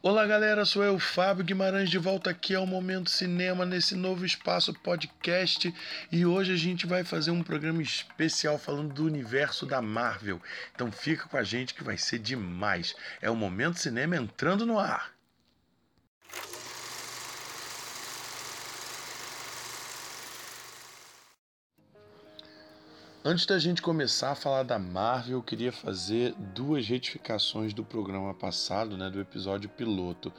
Olá galera, sou eu, Fábio Guimarães, de volta aqui ao Momento Cinema, nesse novo espaço podcast. E hoje a gente vai fazer um programa especial falando do universo da Marvel. Então fica com a gente que vai ser demais. É o Momento Cinema entrando no ar. Antes da gente começar a falar da Marvel, eu queria fazer duas retificações do programa passado, né, do episódio piloto.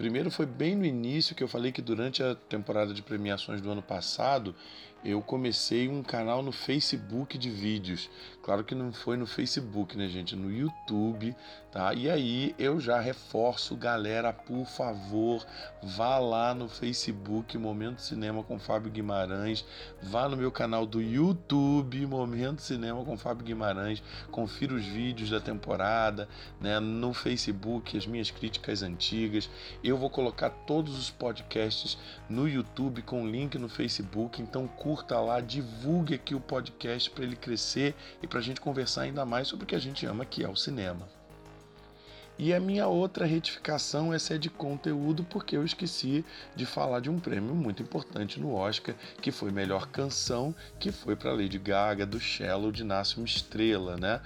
Primeiro foi bem no início que eu falei que durante a temporada de premiações do ano passado, eu comecei um canal no Facebook de vídeos. Claro que não foi no Facebook, né, gente? No YouTube, tá? E aí eu já reforço, galera, por favor, vá lá no Facebook Momento Cinema com Fábio Guimarães, vá no meu canal do YouTube Momento Cinema com Fábio Guimarães, confira os vídeos da temporada, né, no Facebook, as minhas críticas antigas. Vou colocar todos os podcasts no YouTube com link no Facebook, então curta lá, divulgue aqui o podcast para ele crescer e para a gente conversar ainda mais sobre o que a gente ama, que é o cinema. E a minha outra retificação, essa é de conteúdo, porque eu esqueci de falar de um prêmio muito importante no Oscar, que foi melhor canção, que foi para Lady Gaga do Shallow de Nasce uma Estrela, né?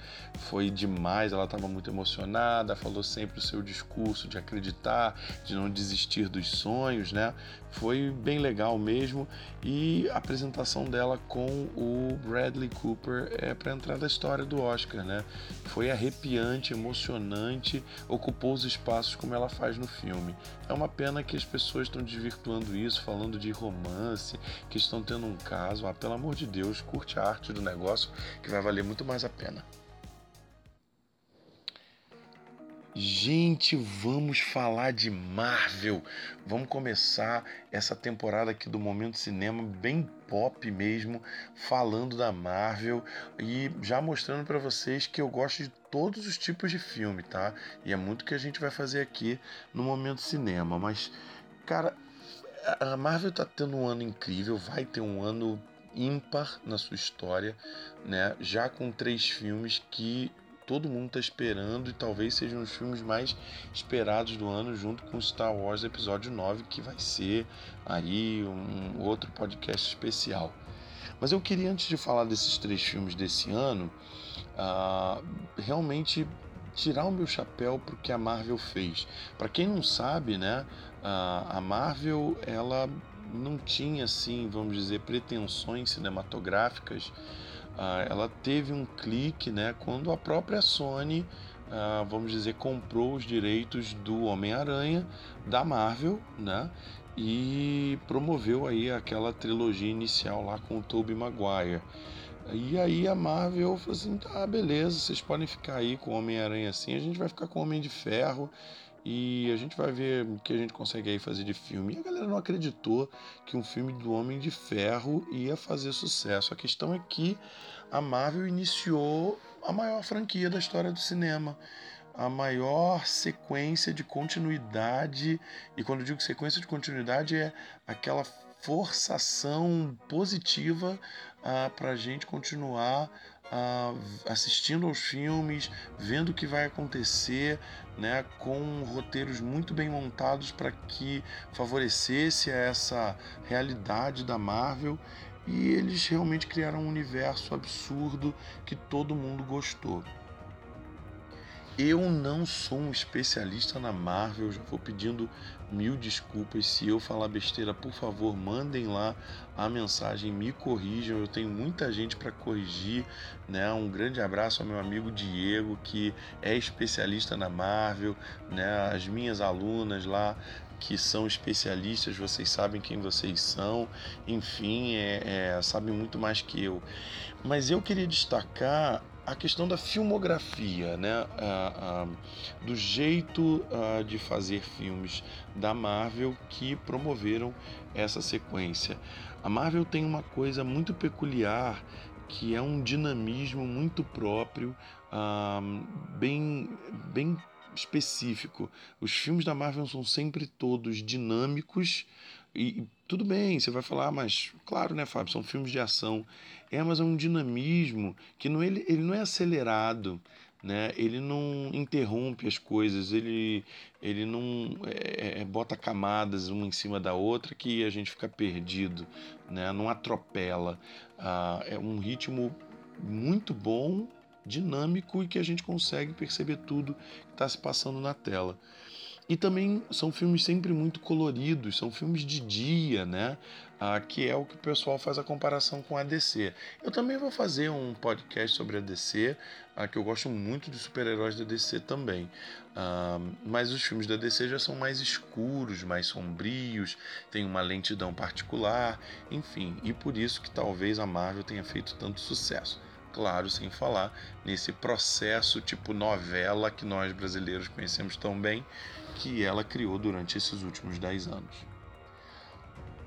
Foi demais, ela estava muito emocionada, falou sempre o seu discurso de acreditar, de não desistir dos sonhos, né? Foi bem legal mesmo e a apresentação dela com o Bradley Cooper é para entrar da história do Oscar, né? Foi arrepiante, emocionante, ocupou os espaços como ela faz no filme. É uma pena que as pessoas estão desvirtuando isso, falando de romance, que estão tendo um caso. Ah, pelo amor de Deus, curte a arte do negócio que vai valer muito mais a pena. Gente, vamos falar de Marvel. Vamos começar essa temporada aqui do Momento Cinema bem pop mesmo, falando da Marvel e já mostrando para vocês que eu gosto de todos os tipos de filme, tá? E é muito que a gente vai fazer aqui no Momento Cinema, mas cara, a Marvel tá tendo um ano incrível, vai ter um ano ímpar na sua história, né? Já com três filmes que todo mundo está esperando e talvez sejam os filmes mais esperados do ano, junto com Star Wars Episódio 9, que vai ser aí um outro podcast especial. Mas eu queria, antes de falar desses três filmes desse ano, uh, realmente tirar o meu chapéu para o que a Marvel fez. Para quem não sabe, né, uh, a Marvel ela não tinha assim, vamos dizer, pretensões cinematográficas ah, ela teve um clique né, quando a própria Sony, ah, vamos dizer, comprou os direitos do Homem-Aranha da Marvel, né? E promoveu aí aquela trilogia inicial lá com o Tobey Maguire. E aí a Marvel falou assim: tá, beleza, vocês podem ficar aí com o Homem-Aranha assim, a gente vai ficar com o Homem de Ferro e a gente vai ver o que a gente consegue aí fazer de filme. E a galera não acreditou que um filme do Homem de Ferro ia fazer sucesso. A questão é que a Marvel iniciou a maior franquia da história do cinema. A maior sequência de continuidade, e quando eu digo sequência de continuidade, é aquela forçação positiva uh, ah, para a gente continuar assistindo aos filmes, vendo o que vai acontecer, né, com roteiros muito bem montados para que favorecesse essa realidade da Marvel. E eles realmente criaram um universo absurdo que todo mundo gostou. Eu não sou um especialista na Marvel, já vou pedindo mil desculpas. Se eu falar besteira, por favor, mandem lá a mensagem, me corrijam. Eu tenho muita gente para corrigir, né? Um grande abraço ao meu amigo Diego, que é especialista na Marvel, né? As minhas alunas lá que são especialistas, vocês sabem quem vocês são, enfim, é, é, sabem muito mais que eu. Mas eu queria destacar a questão da filmografia, né? do jeito de fazer filmes da Marvel que promoveram essa sequência. A Marvel tem uma coisa muito peculiar que é um dinamismo muito próprio, bem, bem específico. Os filmes da Marvel são sempre todos dinâmicos e tudo bem, você vai falar, mas claro, né, Fábio, são filmes de ação. É, mas é um dinamismo que não, ele, ele não é acelerado, né? Ele não interrompe as coisas, ele, ele não é, é, bota camadas uma em cima da outra que a gente fica perdido, né? Não atropela. Ah, é um ritmo muito bom, dinâmico e que a gente consegue perceber tudo que está se passando na tela. E também são filmes sempre muito coloridos, são filmes de dia, né? Ah, que é o que o pessoal faz a comparação com a DC. Eu também vou fazer um podcast sobre a DC, ah, que eu gosto muito dos super-heróis da DC também. Ah, mas os filmes da DC já são mais escuros, mais sombrios, tem uma lentidão particular, enfim, e por isso que talvez a Marvel tenha feito tanto sucesso claro, sem falar nesse processo tipo novela que nós brasileiros conhecemos tão bem, que ela criou durante esses últimos 10 anos.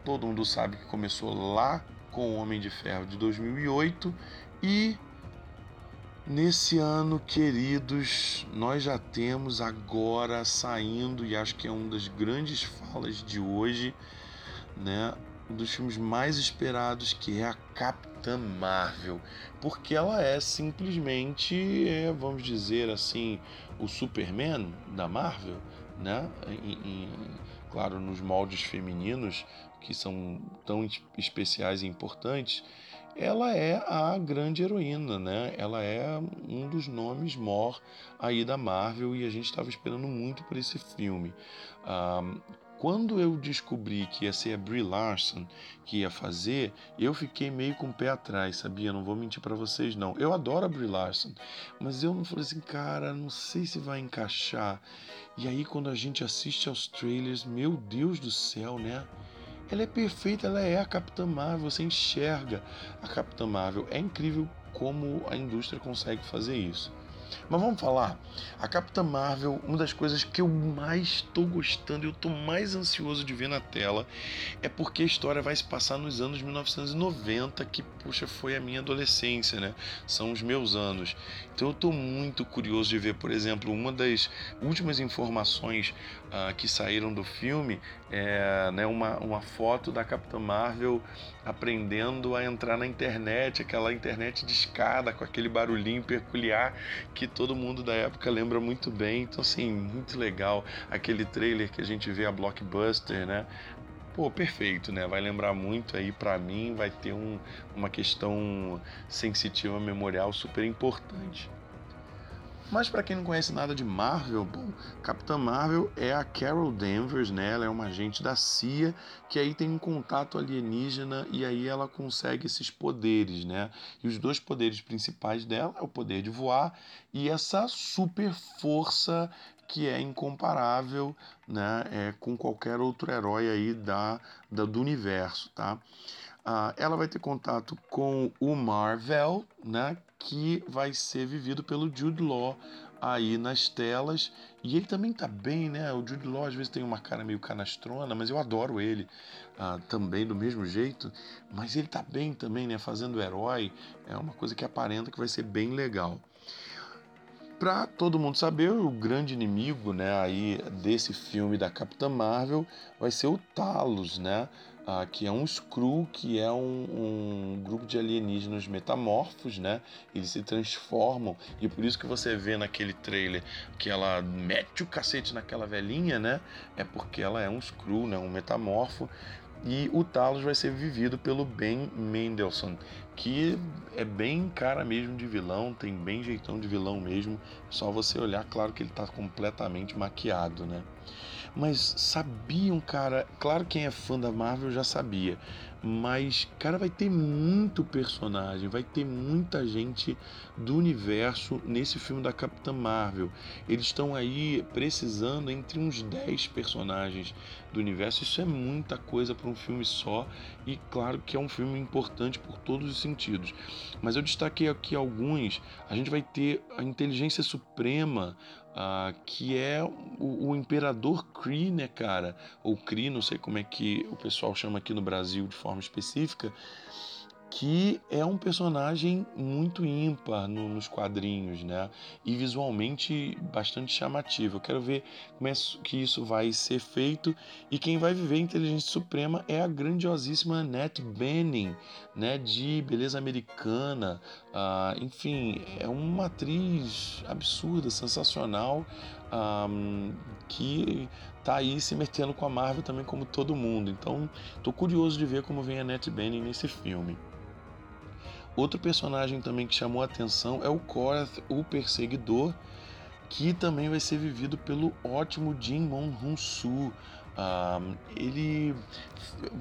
Todo mundo sabe que começou lá com o Homem de Ferro de 2008 e nesse ano, queridos, nós já temos agora saindo e acho que é uma das grandes falas de hoje, né, um dos filmes mais esperados, que é a Capitã Marvel, porque ela é simplesmente, é, vamos dizer assim, o Superman da Marvel, né? Em, em, claro, nos moldes femininos que são tão especiais e importantes, ela é a grande heroína, né? Ela é um dos nomes mor aí da Marvel e a gente estava esperando muito por esse filme. Ah, quando eu descobri que ia ser a Brie Larson que ia fazer, eu fiquei meio com o pé atrás, sabia? Não vou mentir para vocês não. Eu adoro a Brie Larson, mas eu não falei assim, cara, não sei se vai encaixar. E aí quando a gente assiste aos trailers, meu Deus do céu, né? Ela é perfeita, ela é a Capitã Marvel, você enxerga a Capitã Marvel. É incrível como a indústria consegue fazer isso. Mas vamos falar. A Capitã Marvel, uma das coisas que eu mais estou gostando, eu estou mais ansioso de ver na tela, é porque a história vai se passar nos anos 1990, que, puxa, foi a minha adolescência, né? São os meus anos. Então eu estou muito curioso de ver, por exemplo, uma das últimas informações uh, que saíram do filme é né, uma, uma foto da Capitã Marvel aprendendo a entrar na internet, aquela internet de escada com aquele barulhinho peculiar que todo mundo da época lembra muito bem. Então, assim, muito legal aquele trailer que a gente vê a Blockbuster, né? Pô, perfeito, né? Vai lembrar muito aí para mim, vai ter um, uma questão sensitiva memorial super importante. Mas para quem não conhece nada de Marvel, bom, Capitã Marvel é a Carol Danvers, né? Ela é uma agente da CIA que aí tem um contato alienígena e aí ela consegue esses poderes, né? E os dois poderes principais dela é o poder de voar e essa super força que é incomparável, né? É, com qualquer outro herói aí da, da do universo, tá? Ah, ela vai ter contato com o Marvel, né? que vai ser vivido pelo Jude Law aí nas telas. E ele também tá bem, né? O Jude Law às vezes tem uma cara meio canastrona, mas eu adoro ele uh, também do mesmo jeito. Mas ele tá bem também, né? Fazendo herói. É uma coisa que aparenta que vai ser bem legal. Para todo mundo saber, o grande inimigo, né, aí desse filme da Capitã Marvel vai ser o Talos, né? Ah, que é um Skrull, que é um, um, grupo de alienígenas metamorfos, né? Eles se transformam e por isso que você vê naquele trailer que ela mete o cacete naquela velhinha, né? É porque ela é um Skrull, né? Um metamorfo. E o Talos vai ser vivido pelo Ben Mendelsohn, que é bem cara mesmo de vilão, tem bem jeitão de vilão mesmo. Só você olhar, claro que ele está completamente maquiado, né? Mas sabiam, cara, claro quem é fã da Marvel já sabia, mas cara vai ter muito personagem, vai ter muita gente do universo nesse filme da Capitã Marvel. Eles estão aí precisando entre uns 10 personagens do universo. Isso é muita coisa para um filme só e claro que é um filme importante por todos os sentidos. Mas eu destaquei aqui alguns. A gente vai ter a inteligência suprema, uh, que é o, o, imperador Kree, né, cara? Ou Kree, não sei como é que o pessoal chama aqui no Brasil de forma específica que é um personagem muito ímpar no, nos quadrinhos, né? E visualmente bastante chamativo. Eu quero ver como é que isso vai ser feito e quem vai viver Inteligência Suprema é a grandiosíssima Annette Bening, né? De beleza americana, ah, enfim, é uma atriz absurda, sensacional, ah, que tá aí se metendo com a Marvel também como todo mundo. Então, tô curioso de ver como vem a Annette Bening nesse filme. Outro personagem também que chamou a atenção é o Korath, o Perseguidor, que também vai ser vivido pelo ótimo Jim Moon-Hoon-soo. Uh, ele,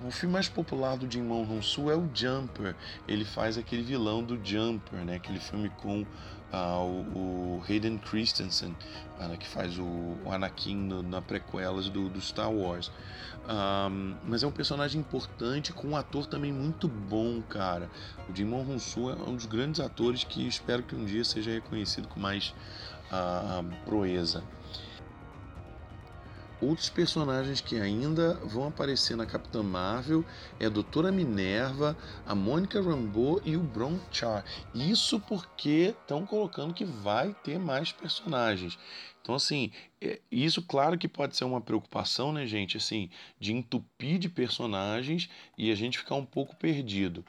o filme mais popular do Jim Moon-Hoon-soo é o Jumper. Ele faz aquele vilão do Jumper, né? Aquele filme com uh, o, Hayden Christensen, uh, que faz o, o Anakin no, na prequelas do, do Star Wars. Um, mas é um personagem importante com um ator também muito bom, cara. O Jimon Honsu é um dos grandes atores que espero que um dia seja reconhecido com mais uh, proeza. Outros personagens que ainda vão aparecer na Capitã Marvel é a Doutora Minerva, a Mônica Rambeau e o Bron Char. Isso porque estão colocando que vai ter mais personagens. Então, assim, é, isso claro que pode ser uma preocupação, né, gente? Assim, de entupir de personagens e a gente ficar um pouco perdido.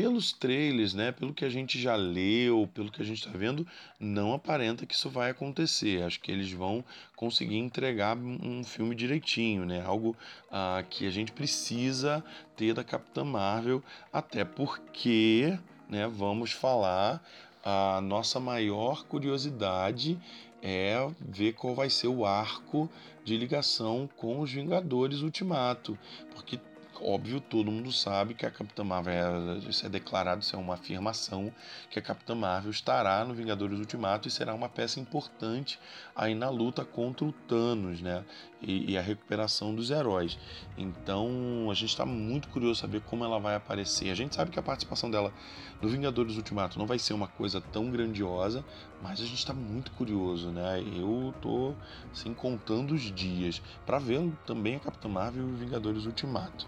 Pelos trailers, né, pelo que a gente já leu, pelo que a gente está vendo, não aparenta que isso vai acontecer. Acho que eles vão conseguir entregar um filme direitinho, né? Algo ah, que a gente precisa ter da Capitã Marvel, até porque, né, vamos falar a nossa maior curiosidade é ver qual vai ser o arco de ligação com os Vingadores Ultimato, porque óbvio, todo mundo sabe que a Capitã Marvel, isso é declarado, isso é uma afirmação, que a Capitã Marvel estará no Vingadores Ultimato e será uma peça importante aí na luta contra o Thanos, né? E, e a recuperação dos heróis. Então a gente está muito curioso saber como ela vai aparecer. A gente sabe que a participação dela no Vingadores Ultimato não vai ser uma coisa tão grandiosa, mas a gente está muito curioso, né? Eu tô assim contando os dias para ver também a Capitã Marvel e os Vingadores Ultimato.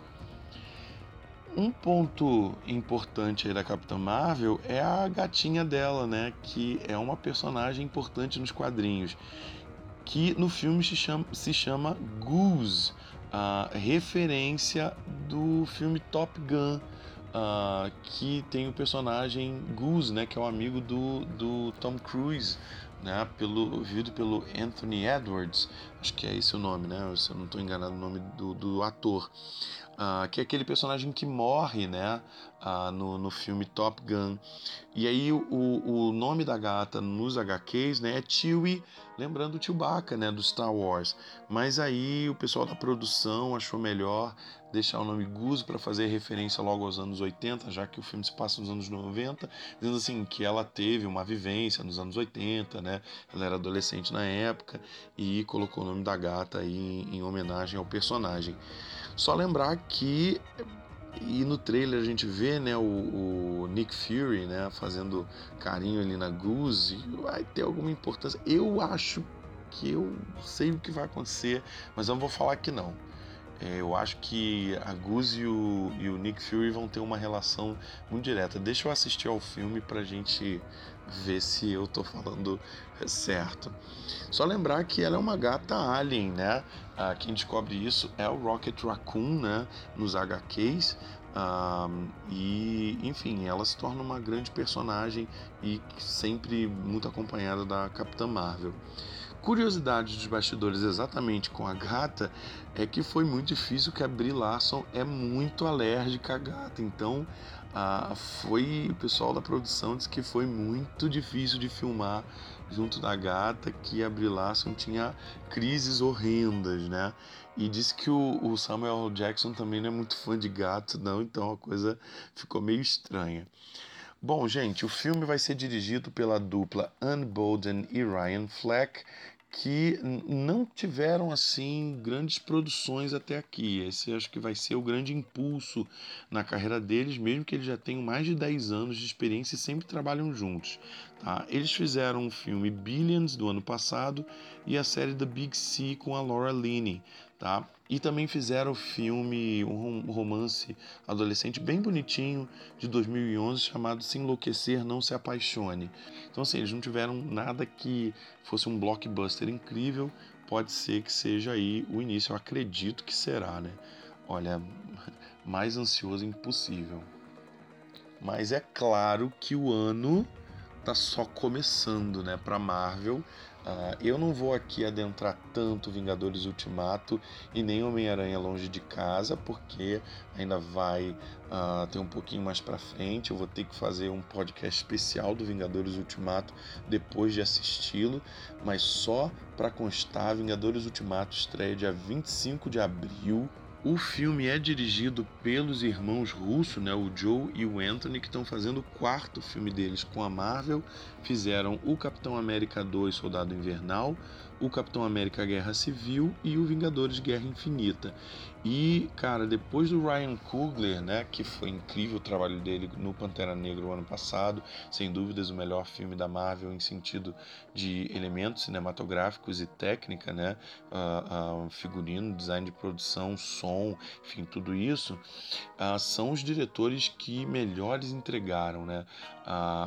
Um ponto importante aí da Capitã Marvel é a gatinha dela, né? Que é uma personagem importante nos quadrinhos. Que no filme se chama, se chama Goose, a referência do filme Top Gun, que tem o personagem Goose, né? Que é o um amigo do, do Tom Cruise, né? Pelo, vivido pelo Anthony Edwards, acho que é esse o nome, né? Se eu não estou enganado o nome do, do ator uh, que é aquele personagem que morre, né, uh, no, no filme Top Gun. E aí o, o nome da gata nos HQs, né, é Chewie, lembrando o Chewbacca, né, do Star Wars. Mas aí o pessoal da produção achou melhor deixar o nome Goose para fazer referência logo aos anos 80, já que o filme se passa nos anos 90, dizendo assim que ela teve uma vivência nos anos 80, né? Ela era adolescente na época e colocou nome da gata aí em, em homenagem ao personagem. Só lembrar que e no trailer a gente vê né, o, o, Nick Fury né, fazendo carinho ali na Goose. Vai ter alguma importância. Eu acho que eu sei o que vai acontecer, mas eu não vou falar que não. É, eu acho que a Goose e o, e o, Nick Fury vão ter uma relação muito direta. Deixa eu assistir ao filme pra gente ver se eu tô falando certo. Só lembrar que ela é uma gata alien, né? Ah, quem descobre isso é o Rocket Raccoon, né? Nos HQs. Um, e enfim, ela se torna uma grande personagem e sempre muito acompanhada da Capitã Marvel. Curiosidade dos bastidores exatamente com a gata é que foi muito difícil que a Brie Larson é muito alérgica à gata, então ah, foi o pessoal da produção disse que foi muito difícil de filmar junto da gata, que a Brie Larson tinha crises horrendas, né? E disse que o, o Samuel Jackson também não é muito fã de gato, não, então a coisa ficou meio estranha. Bom, gente, o filme vai ser dirigido pela dupla Anne Bolden e Ryan Fleck, que não tiveram assim grandes produções até aqui. Esse acho que vai ser o grande impulso na carreira deles, mesmo que eles já tenham mais de 10 anos de experiência e sempre trabalham juntos. Tá? Eles fizeram o filme Billions do ano passado e a série The Big C com a Laura Linney. Tá? E também fizeram o filme, um romance adolescente bem bonitinho de 2011 chamado Se Enlouquecer, Não Se Apaixone. Então, assim, eles não tiveram nada que fosse um blockbuster incrível. Pode ser que seja aí o início, eu acredito que será, né? Olha, mais ansioso impossível. Mas é claro que o ano tá só começando, né, para Marvel. Uh, eu não vou aqui adentrar tanto Vingadores Ultimato e nem Homem-Aranha Longe de Casa, porque ainda vai uh, ter um pouquinho mais para frente. Eu vou ter que fazer um podcast especial do Vingadores Ultimato depois de assisti-lo, mas só para constar: Vingadores Ultimato estreia dia 25 de abril o filme é dirigido pelos irmãos Russo, né, o Joe e o Anthony, que estão fazendo o quarto filme deles com a Marvel. Fizeram o Capitão América 2 Soldado Invernal, o Capitão América Guerra Civil e o Vingadores Guerra Infinita. E, cara, depois do Ryan Coogler, né, que foi incrível o trabalho dele no Pantera Negra o ano passado, sem dúvidas o melhor filme da Marvel em sentido de elementos cinematográficos e técnica, né, uh, uh, figurino, design de produção, som, enfim, tudo isso, uh, são os diretores que melhores entregaram, né,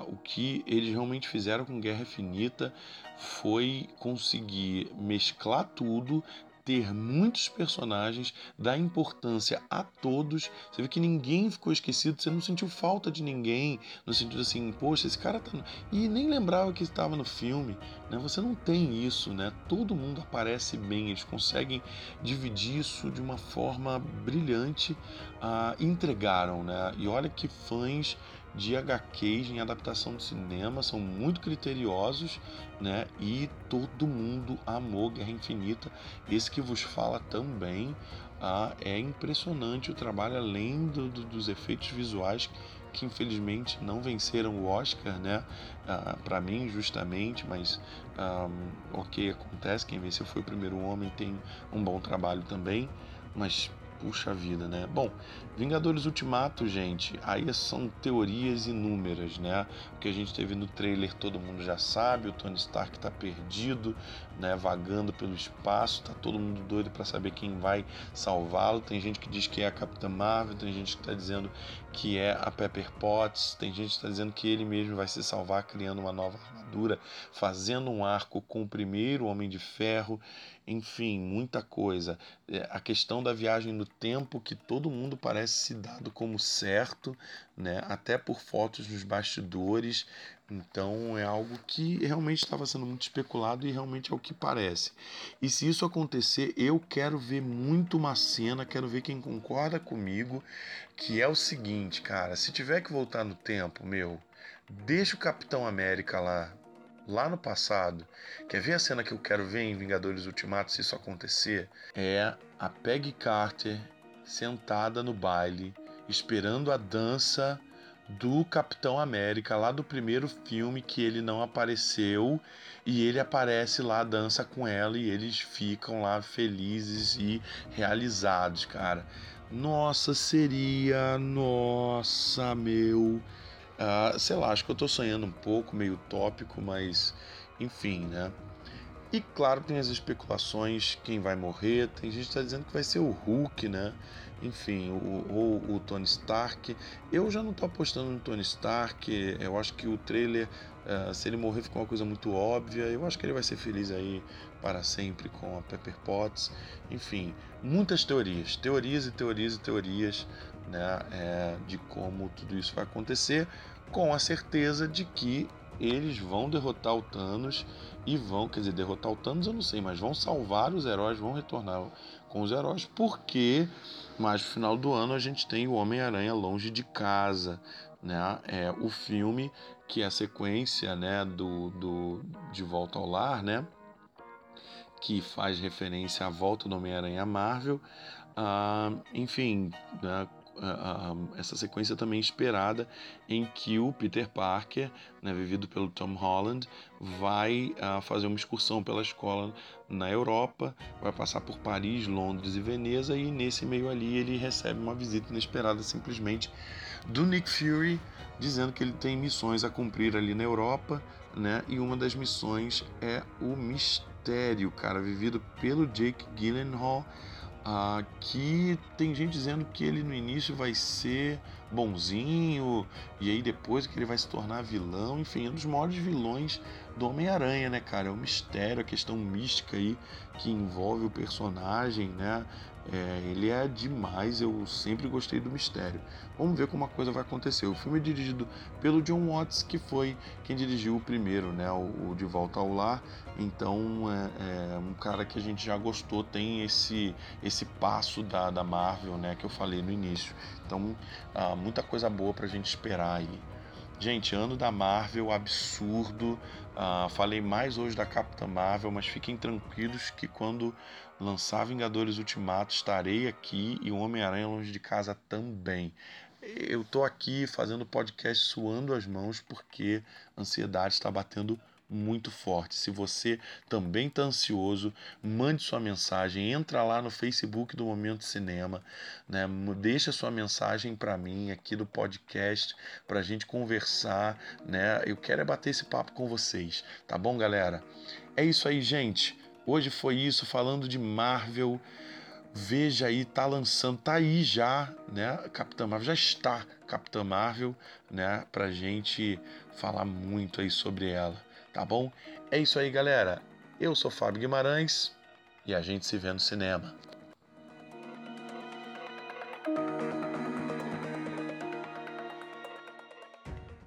o que eles realmente fizeram com Guerra Infinita foi conseguir mesclar tudo, ter muitos personagens, dar importância a todos. Você vê que ninguém ficou esquecido, você não sentiu falta de ninguém, no sentido assim, poxa, esse cara tá. E nem lembrava que estava no filme, né? Você não tem isso, né? Todo mundo aparece bem, eles conseguem dividir isso de uma forma brilhante, uh, entregaram, né? E olha que fãs de HQs em adaptação de cinema são muito criteriosos, né? E todo mundo amou Guerra Infinita. Esse que vos fala também ah, é impressionante o trabalho, além do, do, dos efeitos visuais que infelizmente não venceram o Oscar, né? Ah, para mim, justamente, mas um, ok, acontece. Quem venceu foi o primeiro homem, tem um bom trabalho também, mas Puxa vida, né? Bom, Vingadores Ultimato, gente, aí são teorias inúmeras, né? O que a gente teve no trailer todo mundo já sabe, o Tony Stark tá perdido, né, vagando pelo espaço, tá todo mundo doido para saber quem vai salvá-lo. Tem gente que diz que é a Capitã Marvel, tem gente que tá dizendo que é a Pepper Potts, tem gente que tá dizendo que ele mesmo vai se salvar criando uma nova armadura, fazendo um arco com o primeiro Homem de Ferro enfim, muita coisa. É, a questão da viagem no tempo, que todo mundo parece se dado como certo, né? até por fotos nos bastidores. Então é algo que realmente estava sendo muito especulado e realmente é o que parece. E se isso acontecer, eu quero ver muito uma cena, quero ver quem concorda comigo, que é o seguinte, cara, se tiver que voltar no tempo, meu, deixa o Capitão América lá lá no passado. Quer ver a cena que eu quero ver em Vingadores Ultimato se isso acontecer? É a Peggy Carter sentada no baile, esperando a dança do Capitão América lá do primeiro filme que ele não apareceu e ele aparece lá dança com ela e eles ficam lá felizes e realizados, cara. Nossa, seria nossa, meu Uh, sei lá, acho que eu tô sonhando um pouco, meio utópico, mas enfim, né? E claro, tem as especulações, quem vai morrer, tem gente que tá dizendo que vai ser o Hulk, né? Enfim, ou o, o, Tony Stark. Eu já não tô apostando no Tony Stark, eu acho que o trailer, uh, se ele morrer, ficou uma coisa muito óbvia. Eu acho que ele vai ser feliz aí para sempre com a Pepper Potts. Enfim, muitas teorias, teorias e teorias e teorias né, é, de como tudo isso vai acontecer, com a certeza de que eles vão derrotar o Thanos e vão, quer dizer, derrotar o Thanos eu não sei, mas vão salvar os heróis, vão retornar com os heróis, porque mais no final do ano a gente tem o Homem-Aranha Longe de Casa, né? É o filme que é a sequência, né, do, do De Volta ao Lar, né? Que faz referência à volta do Homem-Aranha Marvel. Ah, enfim, né, essa sequência também esperada em que o Peter Parker, né, vivido pelo Tom Holland, vai uh, fazer uma excursão pela escola na Europa, vai passar por Paris, Londres e Veneza e nesse meio ali ele recebe uma visita inesperada simplesmente do Nick Fury dizendo que ele tem missões a cumprir ali na Europa, né? E uma das missões é o mistério, cara, vivido pelo Jake Gyllenhaal, que tem gente dizendo que ele no início vai ser bonzinho e aí depois que ele vai se tornar vilão, enfim, é um dos maiores vilões do Homem-Aranha, né, cara? É o mistério, a questão mística aí que envolve o personagem, né? É, ele é demais, eu sempre gostei do mistério. Vamos ver como a coisa vai acontecer. O filme é dirigido pelo John Watts, que foi quem dirigiu o primeiro, né, o, o De Volta ao Lar. Então é, é, um cara que a gente já gostou, tem esse esse passo da, da Marvel, né, que eu falei no início. Então ah, muita coisa boa para a gente esperar aí. Gente, ano da Marvel, absurdo. Uh, falei mais hoje da Capitã Marvel, mas fiquem tranquilos que quando lançar Vingadores Ultimato estarei aqui e o Homem-Aranha longe de casa também. Eu tô aqui fazendo podcast suando as mãos porque a ansiedade está batendo muito forte. Se você também está ansioso, mande sua mensagem, entra lá no Facebook do Momento Cinema, né? Deixa sua mensagem para mim aqui do podcast para a gente conversar, né? Eu quero é bater esse papo com vocês, tá bom, galera? É isso aí, gente. Hoje foi isso falando de Marvel. Veja aí, tá lançando, tá aí já, né? Capitã Marvel já está Capitã Marvel, né? Pra gente falar muito aí sobre ela tá bom? É isso aí, galera. Eu sou Fábio Guimarães e a gente se vê no cinema.